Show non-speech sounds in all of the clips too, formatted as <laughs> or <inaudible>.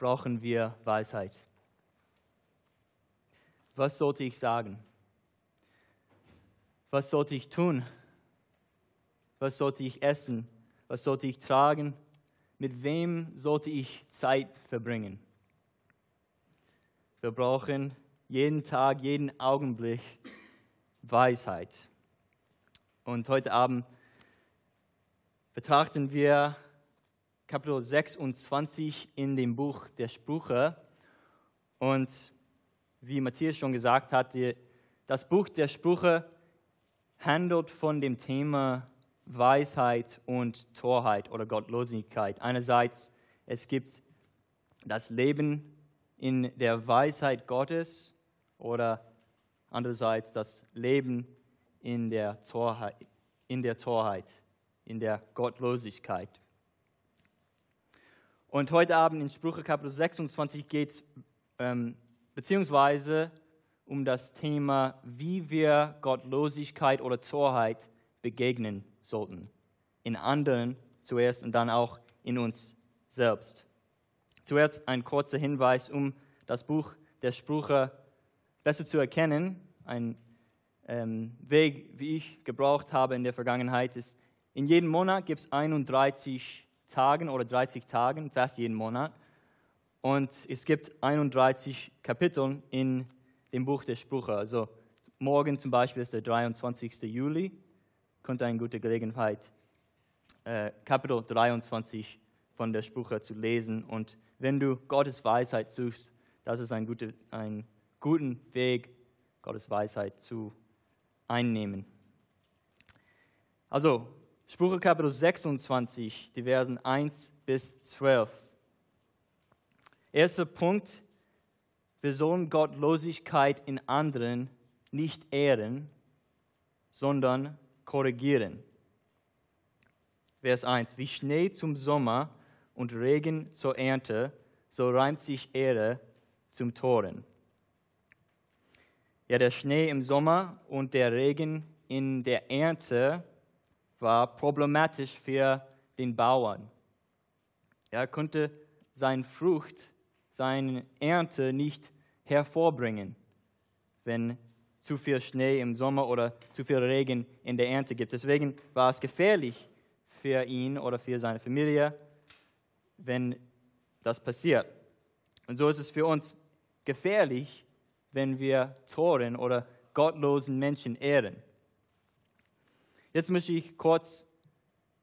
brauchen wir Weisheit. Was sollte ich sagen? Was sollte ich tun? Was sollte ich essen? Was sollte ich tragen? Mit wem sollte ich Zeit verbringen? Wir brauchen jeden Tag, jeden Augenblick Weisheit. Und heute Abend betrachten wir Kapitel 26 in dem Buch der Sprüche. Und wie Matthias schon gesagt hat, das Buch der Sprüche handelt von dem Thema Weisheit und Torheit oder Gottlosigkeit. Einerseits, es gibt das Leben in der Weisheit Gottes oder andererseits das Leben in der Torheit, in der, Torheit, in der Gottlosigkeit. Und heute Abend in Sprüche Kapitel 26 geht es ähm, beziehungsweise um das Thema, wie wir Gottlosigkeit oder Torheit begegnen sollten. In anderen zuerst und dann auch in uns selbst. Zuerst ein kurzer Hinweis, um das Buch der Sprüche besser zu erkennen. Ein ähm, Weg, wie ich gebraucht habe in der Vergangenheit, ist, in jedem Monat gibt es 31 Tagen oder 30 Tagen, fast jeden Monat. Und es gibt 31 Kapitel in dem Buch der Sprüche. Also morgen zum Beispiel ist der 23. Juli, könnte eine gute Gelegenheit, äh, Kapitel 23 von der Sprüche zu lesen. Und wenn du Gottes Weisheit suchst, das ist ein, guter, ein guten Weg, Gottes Weisheit zu einnehmen. Also, Sprüche Kapitel 26, die Versen 1 bis 12. Erster Punkt, wir sollen Gottlosigkeit in anderen nicht ehren, sondern korrigieren. Vers 1, wie Schnee zum Sommer und Regen zur Ernte, so reimt sich Ehre zum Toren. Ja, der Schnee im Sommer und der Regen in der Ernte war problematisch für den Bauern. Er konnte seine Frucht seine Ernte nicht hervorbringen, wenn zu viel Schnee im Sommer oder zu viel Regen in der Ernte gibt. Deswegen war es gefährlich für ihn oder für seine Familie, wenn das passiert. Und so ist es für uns gefährlich, wenn wir Toren oder gottlosen Menschen ehren. Jetzt möchte ich kurz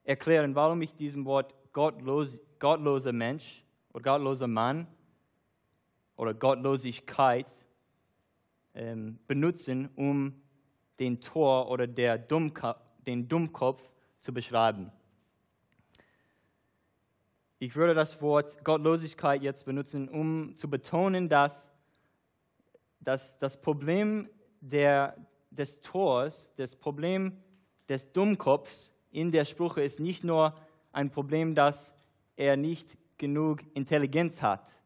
erklären, warum ich diesem Wort gottlos, gottloser Mensch oder gottloser Mann oder Gottlosigkeit ähm, benutzen, um den Tor oder der Dummka den Dummkopf zu beschreiben. Ich würde das Wort Gottlosigkeit jetzt benutzen, um zu betonen, dass, dass das Problem der, des Tors, das Problem des Dummkopfs in der Sprüche ist nicht nur ein Problem, dass er nicht genug Intelligenz hat,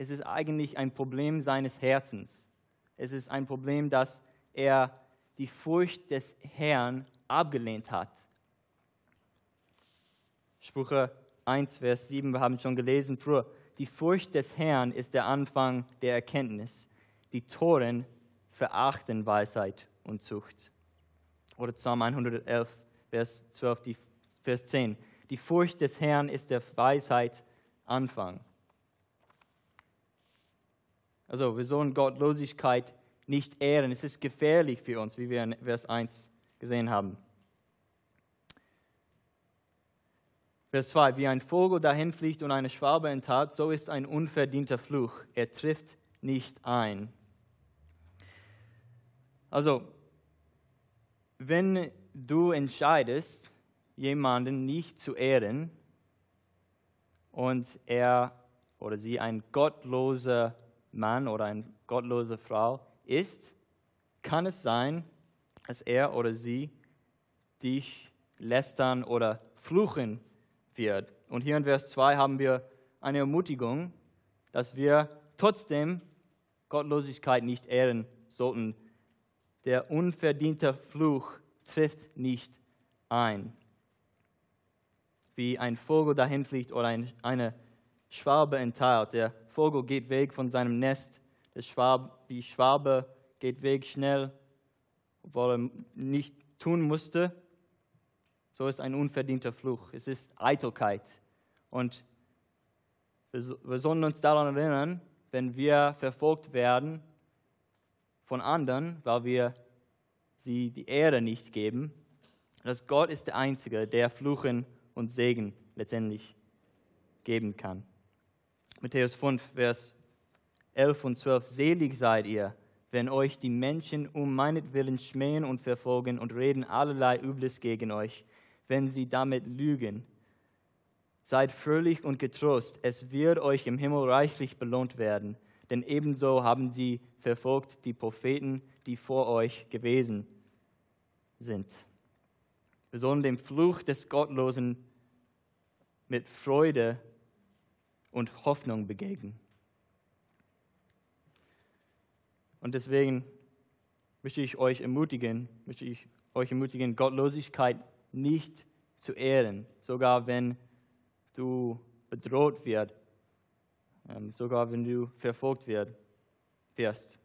es ist eigentlich ein Problem seines Herzens. Es ist ein Problem, dass er die Furcht des Herrn abgelehnt hat. Sprüche 1, Vers 7, wir haben schon gelesen früher. Die Furcht des Herrn ist der Anfang der Erkenntnis. Die Toren verachten Weisheit und Zucht. Oder Psalm 111, Vers 12, die, Vers 10. Die Furcht des Herrn ist der Weisheit Anfang. Also wir sollen Gottlosigkeit nicht ehren. Es ist gefährlich für uns, wie wir in Vers 1 gesehen haben. Vers 2, wie ein Vogel dahin fliegt und eine Schwabe enttat, so ist ein unverdienter Fluch. Er trifft nicht ein. Also, wenn du entscheidest, jemanden nicht zu ehren und er oder sie ein gottloser Mann oder eine gottlose Frau ist, kann es sein, dass er oder sie dich lästern oder fluchen wird. Und hier in Vers 2 haben wir eine Ermutigung, dass wir trotzdem Gottlosigkeit nicht ehren sollten. Der unverdiente Fluch trifft nicht ein. Wie ein Vogel dahin fliegt oder eine Schwabe entteilt. Der Vogel geht weg von seinem Nest. Schwab, die Schwabe geht weg schnell, obwohl er nicht tun musste. So ist ein unverdienter Fluch. Es ist Eitelkeit. Und wir sollen uns daran erinnern, wenn wir verfolgt werden von anderen, weil wir sie die Ehre nicht geben, dass Gott ist der Einzige, der Fluchen und Segen letztendlich geben kann. Matthäus 5, Vers 11 und 12. Selig seid ihr, wenn euch die Menschen um meinetwillen schmähen und verfolgen und reden allerlei Übles gegen euch, wenn sie damit lügen. Seid fröhlich und getrost, es wird euch im Himmel reichlich belohnt werden, denn ebenso haben sie verfolgt die Propheten, die vor euch gewesen sind. Wir sollen dem Fluch des Gottlosen mit Freude und Hoffnung begegnen. Und deswegen möchte ich euch ermutigen, möchte ich euch ermutigen, Gottlosigkeit nicht zu ehren, sogar wenn du bedroht wirst, sogar wenn du verfolgt wirst.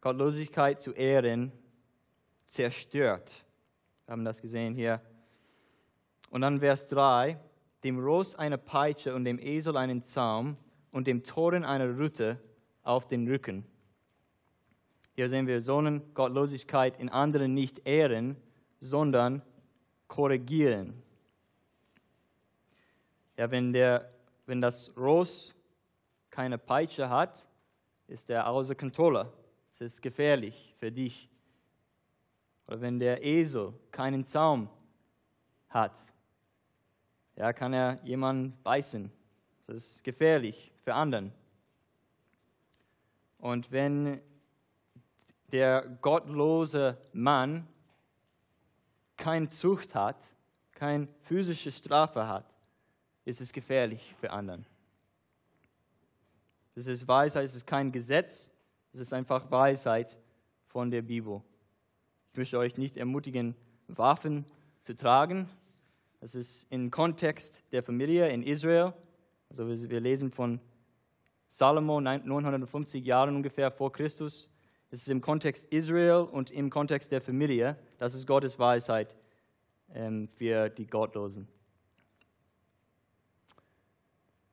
Gottlosigkeit zu ehren zerstört. Wir haben das gesehen hier. Und dann Vers 3, dem Ross eine Peitsche und dem Esel einen Zaum und dem Toren eine Rute auf den Rücken. Hier sehen wir, sollen Gottlosigkeit in anderen nicht ehren, sondern korrigieren. Ja, wenn, der, wenn das Ross keine Peitsche hat, ist er außer Kontrolle. Es ist gefährlich für dich. Oder wenn der Esel keinen Zaum hat, ja, kann er jemanden beißen. Das ist gefährlich für anderen. Und wenn der gottlose Mann keine Zucht hat, keine physische Strafe hat, ist es gefährlich für anderen. Das ist Weisheit, es ist kein Gesetz, es ist einfach Weisheit von der Bibel. Ich möchte euch nicht ermutigen, Waffen zu tragen. Das ist im Kontext der Familie in Israel. Also wir lesen von Salomo 950 Jahre ungefähr vor Christus. Es ist im Kontext Israel und im Kontext der Familie. Das ist Gottes Weisheit ähm, für die Gottlosen.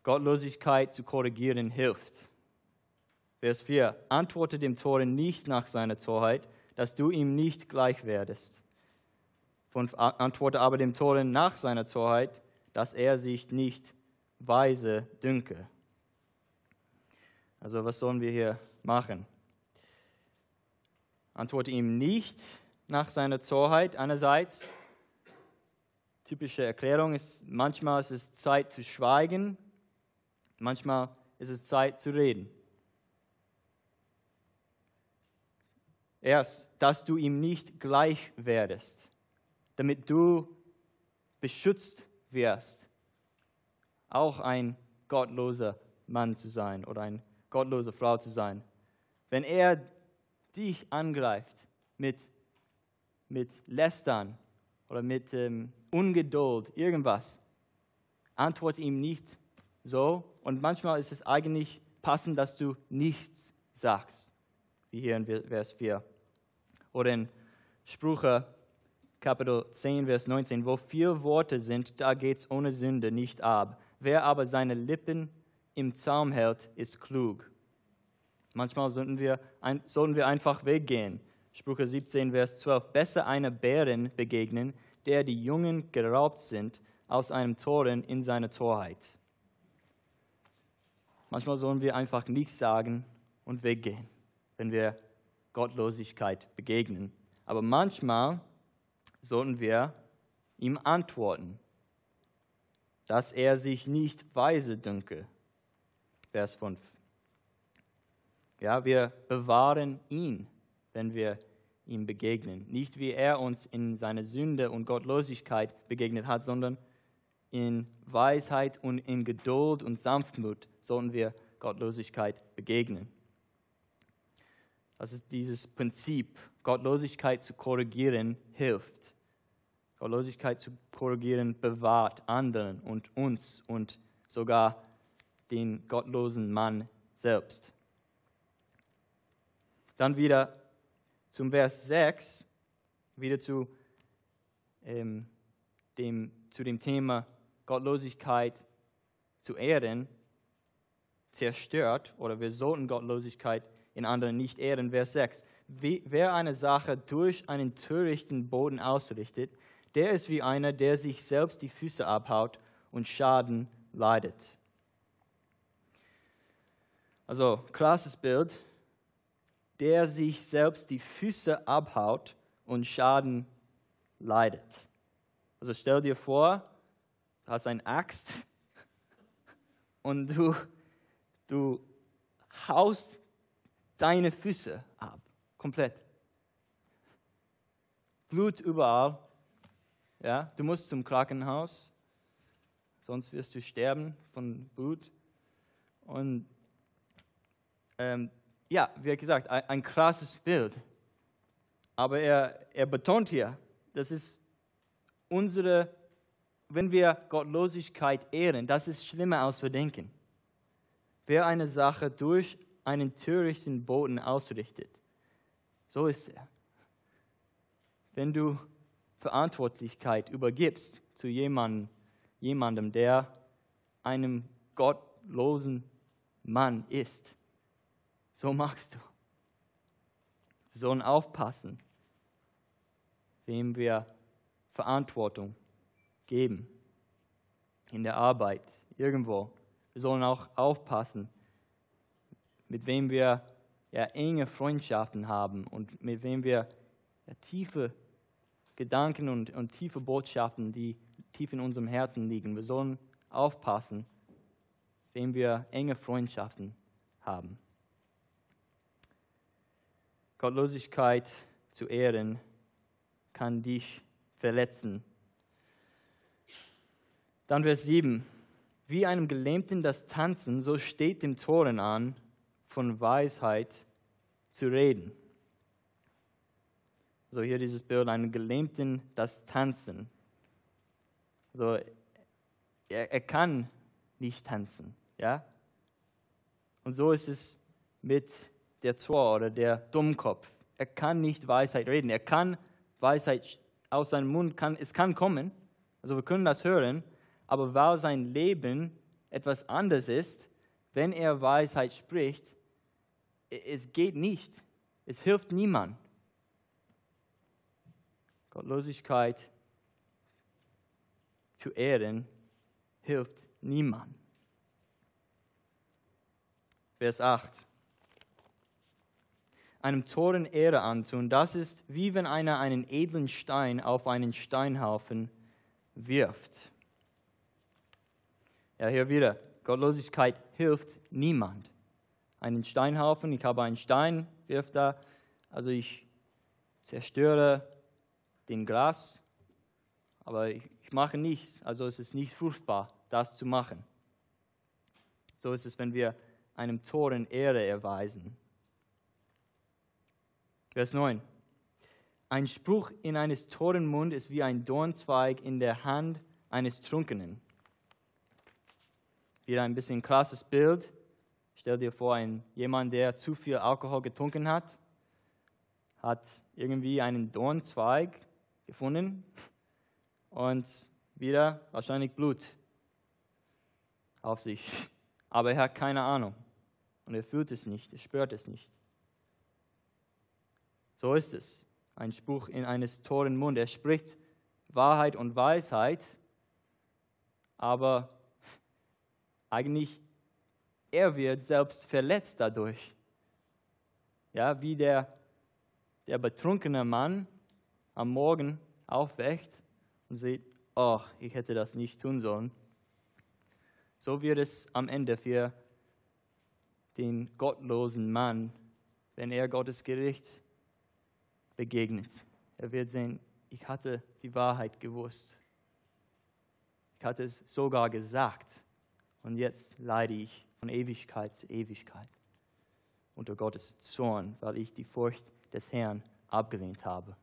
Gottlosigkeit zu korrigieren hilft. Vers 4. Antworte dem Toren nicht nach seiner Torheit, dass du ihm nicht gleich werdest. antworte aber dem Toren nach seiner Torheit, dass er sich nicht weise dünke. Also was sollen wir hier machen? Antworte ihm nicht nach seiner Torheit einerseits. Typische Erklärung ist, manchmal ist es Zeit zu schweigen, manchmal ist es Zeit zu reden. Erst, dass du ihm nicht gleich werdest, damit du beschützt wirst, auch ein gottloser Mann zu sein oder ein gottlose Frau zu sein. Wenn er dich angreift mit, mit Lästern oder mit ähm, Ungeduld, irgendwas, antworte ihm nicht so. Und manchmal ist es eigentlich passend, dass du nichts sagst, wie hier in Vers 4. Oder in Sprüche Kapitel 10, Vers 19, wo vier Worte sind, da geht es ohne Sünde nicht ab. Wer aber seine Lippen im Zaum hält, ist klug. Manchmal sollten wir, sollten wir einfach weggehen. Sprüche 17, Vers 12. Besser einer Bären begegnen, der die Jungen geraubt sind, aus einem Toren in seine Torheit. Manchmal sollen wir einfach nichts sagen und weggehen, wenn wir Gottlosigkeit begegnen. Aber manchmal sollten wir ihm antworten, dass er sich nicht weise dünke. Vers 5. Ja, wir bewahren ihn, wenn wir ihm begegnen. Nicht wie er uns in seiner Sünde und Gottlosigkeit begegnet hat, sondern in Weisheit und in Geduld und Sanftmut sollten wir Gottlosigkeit begegnen. Das ist dieses Prinzip, Gottlosigkeit zu korrigieren, hilft. Gottlosigkeit zu korrigieren bewahrt anderen und uns und sogar den gottlosen Mann selbst. Dann wieder zum Vers 6, wieder zu, ähm, dem, zu dem Thema Gottlosigkeit zu ehren, zerstört oder wir sollten Gottlosigkeit in anderen nicht ehren. Vers 6. Wer eine Sache durch einen törichten Boden ausrichtet, der ist wie einer, der sich selbst die Füße abhaut und Schaden leidet. Also, krasses Bild. Der sich selbst die Füße abhaut und Schaden leidet. Also stell dir vor, du hast eine Axt <laughs> und du, du haust deine Füße ab, komplett. Blut überall. Ja, du musst zum Krankenhaus, sonst wirst du sterben von Blut. Und ähm, ja, wie gesagt, ein, ein krasses Bild. Aber er, er betont hier, das ist unsere, wenn wir Gottlosigkeit ehren, das ist schlimmer als wir denken. Wer eine Sache durch einen törichten Boden ausrichtet, so ist er. Wenn du Verantwortlichkeit übergibst zu jemandem, jemandem der einem gottlosen Mann ist, so machst du. Wir sollen aufpassen, wem wir Verantwortung geben. In der Arbeit, irgendwo. Wir sollen auch aufpassen, mit wem wir ja, enge Freundschaften haben und mit wem wir ja, tiefe Gedanken und, und tiefe Botschaften, die tief in unserem Herzen liegen. Wir sollen aufpassen, wem wir enge Freundschaften haben. Gottlosigkeit zu ehren kann dich verletzen. Dann Vers 7. Wie einem Gelähmten das Tanzen, so steht dem Toren an, von Weisheit zu reden. So hier dieses Bild, einem Gelähmten das Tanzen. Also er, er kann nicht tanzen, ja. Und so ist es mit der Zor oder der Dummkopf. Er kann nicht Weisheit reden. Er kann Weisheit aus seinem Mund, kann, es kann kommen. Also wir können das hören. Aber weil sein Leben etwas anderes ist, wenn er Weisheit spricht, es geht nicht. Es hilft niemand. Gottlosigkeit zu ehren hilft niemand. Vers 8 einem Toren Ehre antun. Das ist wie wenn einer einen edlen Stein auf einen Steinhaufen wirft. Ja, hier wieder. Gottlosigkeit hilft niemand. Einen Steinhaufen, ich habe einen Stein, wirft da. Also ich zerstöre den Gras, aber ich, ich mache nichts. Also es ist nicht fruchtbar, das zu machen. So ist es, wenn wir einem Toren Ehre erweisen. Vers 9. Ein Spruch in eines toren Mund ist wie ein Dornzweig in der Hand eines Trunkenen. Wieder ein bisschen krasses Bild. Stell dir vor, ein, jemand, der zu viel Alkohol getrunken hat, hat irgendwie einen Dornzweig gefunden und wieder wahrscheinlich Blut auf sich. Aber er hat keine Ahnung und er fühlt es nicht, er spürt es nicht. So ist es. Ein Spruch in eines toren Mund. Er spricht Wahrheit und Weisheit, aber eigentlich er wird selbst verletzt dadurch. Ja, wie der, der betrunkene Mann am Morgen aufwächt und sieht, oh, ich hätte das nicht tun sollen. So wird es am Ende für den gottlosen Mann, wenn er Gottes Gericht begegnet. Er wird sehen, ich hatte die Wahrheit gewusst. Ich hatte es sogar gesagt. Und jetzt leide ich von Ewigkeit zu Ewigkeit unter Gottes Zorn, weil ich die Furcht des Herrn abgelehnt habe.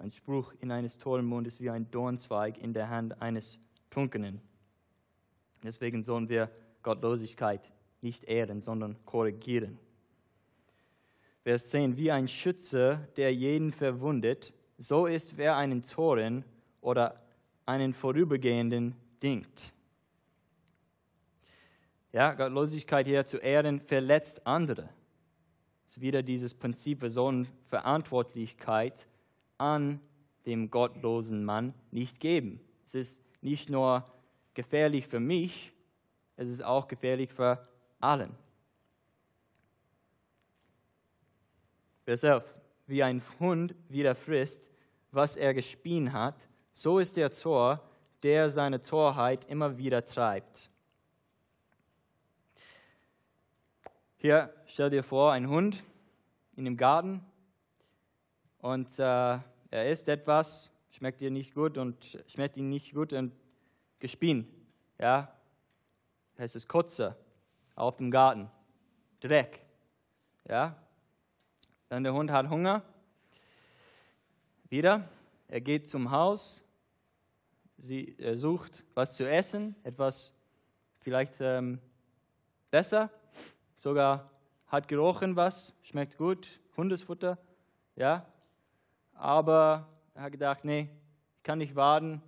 Ein Spruch in eines toren Mundes wie ein Dornzweig in der Hand eines Tunkenen. Deswegen sollen wir Gottlosigkeit nicht ehren, sondern korrigieren. Vers 10, wie ein Schütze, der jeden verwundet, so ist wer einen Toren oder einen Vorübergehenden dingt. Ja, Gottlosigkeit hier zu ehren verletzt andere. Es ist wieder dieses Prinzip, wir sollen Verantwortlichkeit an dem gottlosen Mann nicht geben. Es ist nicht nur gefährlich für mich, es ist auch gefährlich für allen. Vers 11. Wie ein Hund wieder frisst, was er gespien hat, so ist der Tor, der seine Torheit immer wieder treibt. Hier stell dir vor, ein Hund in dem Garten und äh, er isst etwas, schmeckt dir nicht gut und schmeckt ihm nicht gut und gespien. Ja, heißt es Kotze auf dem Garten, Dreck. Ja, dann der Hund hat Hunger. Wieder, er geht zum Haus, sie, er sucht was zu essen, etwas vielleicht ähm, besser sogar hat gerochen was, schmeckt gut, Hundesfutter, ja. Aber er hat gedacht, nee, ich kann nicht warten.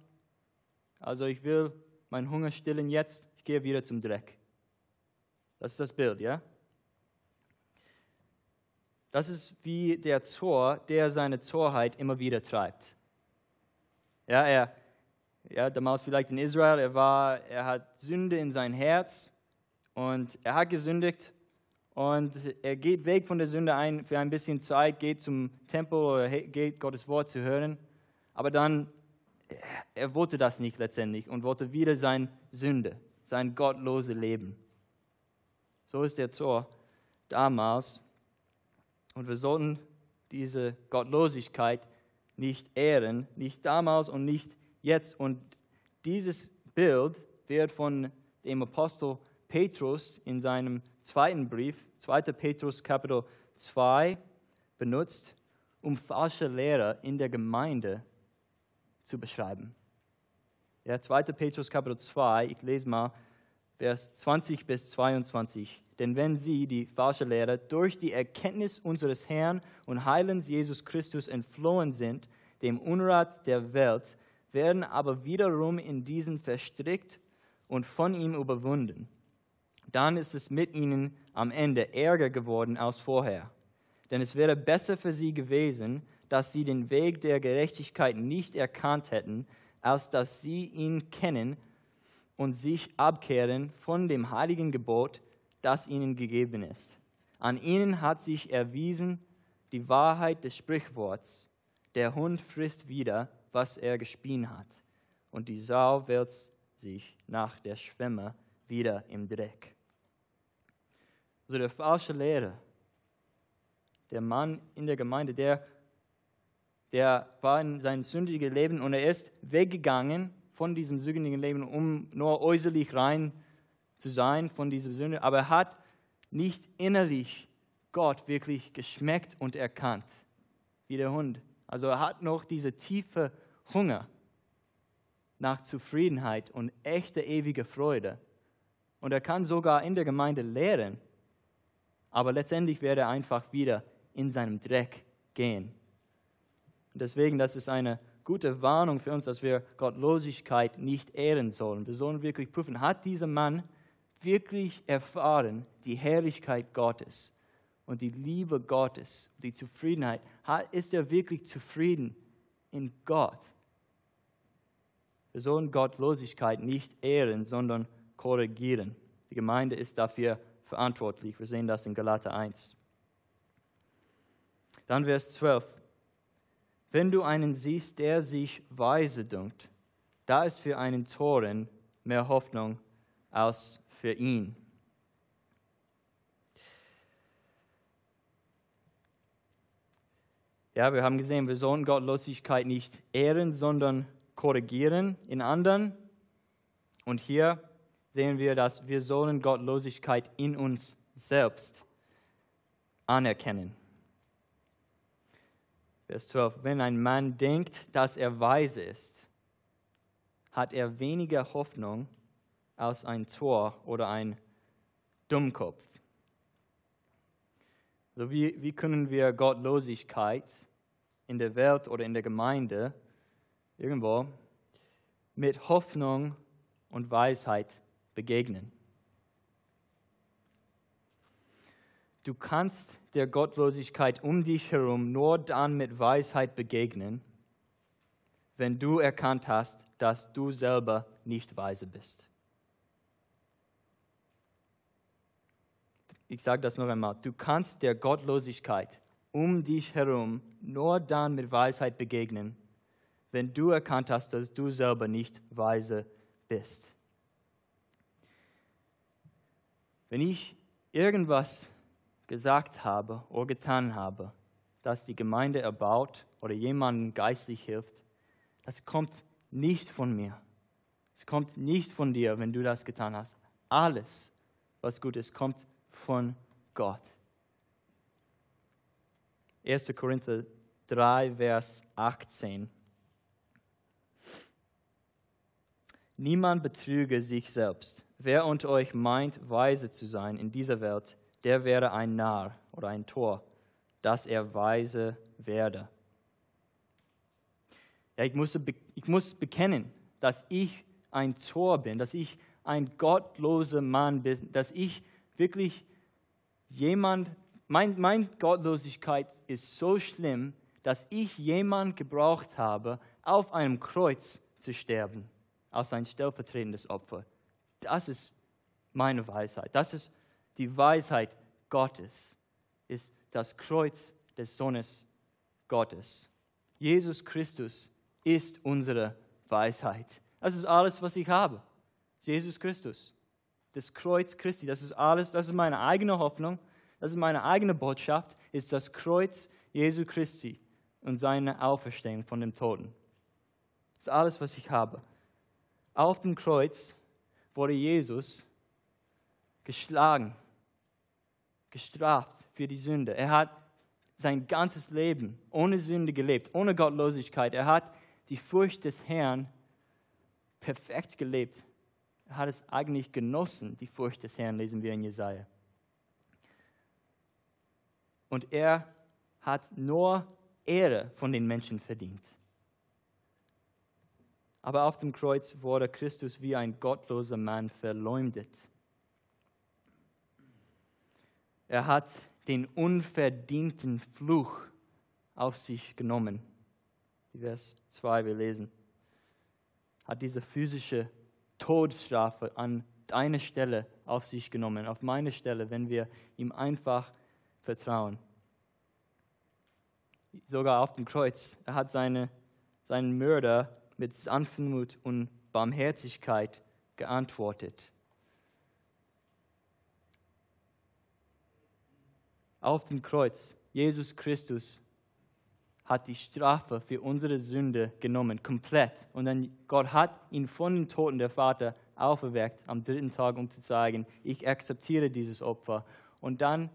Also ich will meinen Hunger stillen jetzt, ich gehe wieder zum Dreck. Das ist das Bild, ja. Das ist wie der Zor, der seine Zorheit immer wieder treibt. Ja, er, ja, damals vielleicht in Israel, er war, er hat Sünde in sein Herz und er hat gesündigt und er geht weg von der Sünde ein für ein bisschen Zeit, geht zum Tempel geht Gottes Wort zu hören. Aber dann, er wollte das nicht letztendlich und wollte wieder sein Sünde, sein gottlose Leben. So ist der Zor damals. Und wir sollten diese Gottlosigkeit nicht ehren, nicht damals und nicht jetzt. Und dieses Bild wird von dem Apostel Petrus in seinem zweiten Brief, 2. Petrus Kapitel 2, benutzt, um falsche Lehrer in der Gemeinde zu beschreiben. Ja, 2. Petrus Kapitel 2, ich lese mal Vers 20 bis 22. Denn wenn sie, die falsche Lehrer, durch die Erkenntnis unseres Herrn und Heilens Jesus Christus entflohen sind, dem Unrat der Welt, werden aber wiederum in diesen verstrickt und von ihm überwunden dann ist es mit ihnen am Ende ärger geworden als vorher. Denn es wäre besser für sie gewesen, dass sie den Weg der Gerechtigkeit nicht erkannt hätten, als dass sie ihn kennen und sich abkehren von dem heiligen Gebot, das ihnen gegeben ist. An ihnen hat sich erwiesen die Wahrheit des Sprichworts, der Hund frisst wieder, was er gespien hat, und die Sau wälzt sich nach der Schwemme wieder im Dreck. Also der falsche Lehrer, der Mann in der Gemeinde, der, der war in seinem sündigen Leben und er ist weggegangen von diesem sündigen Leben, um nur äußerlich rein zu sein von dieser Sünde, aber er hat nicht innerlich Gott wirklich geschmeckt und erkannt, wie der Hund. Also er hat noch diese tiefe Hunger nach Zufriedenheit und echter ewiger Freude. Und er kann sogar in der Gemeinde lehren, aber letztendlich werde er einfach wieder in seinem Dreck gehen. Und deswegen, das ist eine gute Warnung für uns, dass wir Gottlosigkeit nicht ehren sollen. Wir sollen wirklich prüfen, hat dieser Mann wirklich erfahren die Herrlichkeit Gottes und die Liebe Gottes, die Zufriedenheit? Ist er wirklich zufrieden in Gott? Wir sollen Gottlosigkeit nicht ehren, sondern korrigieren. Die Gemeinde ist dafür verantwortlich. Wir sehen das in Galater 1. Dann Vers 12. Wenn du einen siehst, der sich weise dünkt, da ist für einen Toren mehr Hoffnung als für ihn. Ja, wir haben gesehen, wir sollen Gottlosigkeit nicht ehren, sondern korrigieren in anderen. Und hier sehen wir, dass wir sollen Gottlosigkeit in uns selbst anerkennen. Vers 12. Wenn ein Mann denkt, dass er weise ist, hat er weniger Hoffnung als ein Tor oder ein Dummkopf. So wie, wie können wir Gottlosigkeit in der Welt oder in der Gemeinde irgendwo mit Hoffnung und Weisheit begegnen? Du kannst der Gottlosigkeit um dich herum nur dann mit Weisheit begegnen, wenn du erkannt hast, dass du selber nicht weise bist. Ich sage das noch einmal. Du kannst der Gottlosigkeit um dich herum nur dann mit Weisheit begegnen, wenn du erkannt hast, dass du selber nicht weise bist. Wenn ich irgendwas gesagt habe oder getan habe, das die Gemeinde erbaut oder jemandem geistlich hilft, das kommt nicht von mir. Es kommt nicht von dir, wenn du das getan hast. Alles, was gut ist, kommt von Gott. 1. Korinther 3, Vers 18. Niemand betrüge sich selbst. Wer unter euch meint, weise zu sein in dieser Welt, der wäre ein Narr oder ein Tor, dass er weise werde. Ja, ich, muss, ich muss bekennen, dass ich ein Tor bin, dass ich ein gottloser Mann bin, dass ich wirklich jemand, mein, meine Gottlosigkeit ist so schlimm, dass ich jemand gebraucht habe, auf einem Kreuz zu sterben, als ein stellvertretendes Opfer. Das ist meine Weisheit. Das ist die Weisheit Gottes ist das Kreuz des Sohnes Gottes. Jesus Christus ist unsere Weisheit. Das ist alles, was ich habe. Jesus Christus. Das Kreuz Christi, das ist alles, das ist meine eigene Hoffnung, das ist meine eigene Botschaft, ist das Kreuz Jesu Christi und seine Auferstehung von den Toten. Das ist alles, was ich habe. Auf dem Kreuz wurde Jesus geschlagen, gestraft für die Sünde. Er hat sein ganzes Leben ohne Sünde gelebt, ohne Gottlosigkeit. Er hat die Furcht des Herrn perfekt gelebt. Er hat es eigentlich genossen, die Furcht des Herrn, lesen wir in Jesaja. Und er hat nur Ehre von den Menschen verdient. Aber auf dem Kreuz wurde Christus wie ein gottloser Mann verleumdet. Er hat den unverdienten Fluch auf sich genommen. Vers 2, wir lesen. Hat diese physische Todesstrafe an deine Stelle auf sich genommen, auf meine Stelle, wenn wir ihm einfach vertrauen. Sogar auf dem Kreuz. Er hat seine, seinen Mörder mit Sanftmut und Barmherzigkeit geantwortet. auf dem Kreuz, Jesus Christus hat die Strafe für unsere Sünde genommen, komplett. Und dann Gott hat ihn von den Toten, der Vater, auferweckt am dritten Tag, um zu sagen, ich akzeptiere dieses Opfer. Und dann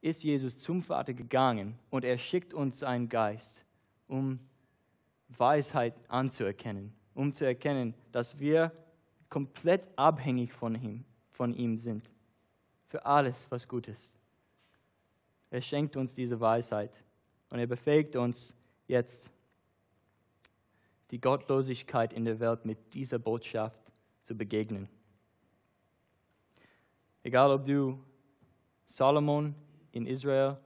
ist Jesus zum Vater gegangen und er schickt uns seinen Geist, um Weisheit anzuerkennen, um zu erkennen, dass wir komplett abhängig von ihm, von ihm sind. Für alles, was gut ist. Er schenkt uns diese Weisheit und er befähigt uns jetzt, die Gottlosigkeit in der Welt mit dieser Botschaft zu begegnen. Egal ob du Salomon in Israel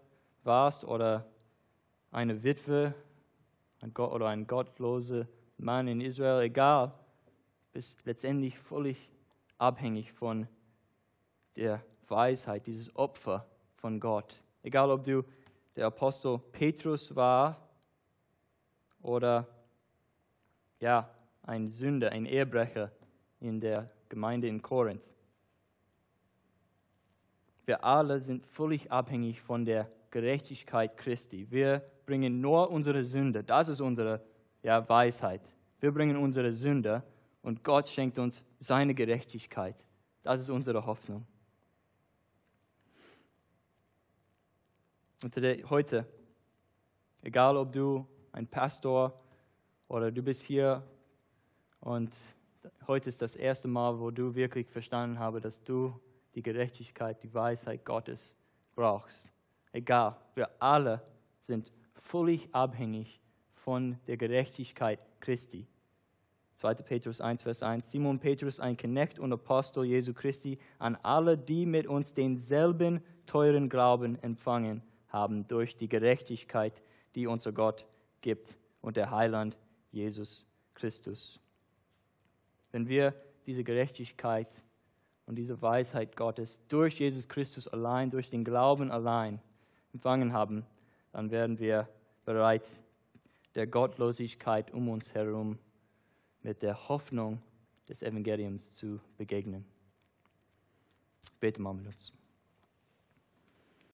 warst oder eine Witwe ein Gott, oder ein gottloser Mann in Israel, egal, bist letztendlich völlig abhängig von der Weisheit, dieses Opfer von Gott. Egal, ob du der Apostel Petrus war oder ja, ein Sünder, ein Ehebrecher in der Gemeinde in Korinth. Wir alle sind völlig abhängig von der Gerechtigkeit Christi. Wir bringen nur unsere Sünde. Das ist unsere ja, Weisheit. Wir bringen unsere Sünde und Gott schenkt uns seine Gerechtigkeit. Das ist unsere Hoffnung. Und heute, egal ob du ein Pastor oder du bist hier und heute ist das erste Mal, wo du wirklich verstanden habe, dass du die Gerechtigkeit, die Weisheit Gottes brauchst. Egal, wir alle sind völlig abhängig von der Gerechtigkeit Christi. 2. Petrus 1, Vers 1. Simon Petrus, ein Knecht und Apostel Jesu Christi, an alle, die mit uns denselben teuren Glauben empfangen haben durch die Gerechtigkeit, die unser Gott gibt und der Heiland Jesus Christus. Wenn wir diese Gerechtigkeit und diese Weisheit Gottes durch Jesus Christus allein, durch den Glauben allein empfangen haben, dann werden wir bereit, der Gottlosigkeit um uns herum mit der Hoffnung des Evangeliums zu begegnen. Bete mal mit uns.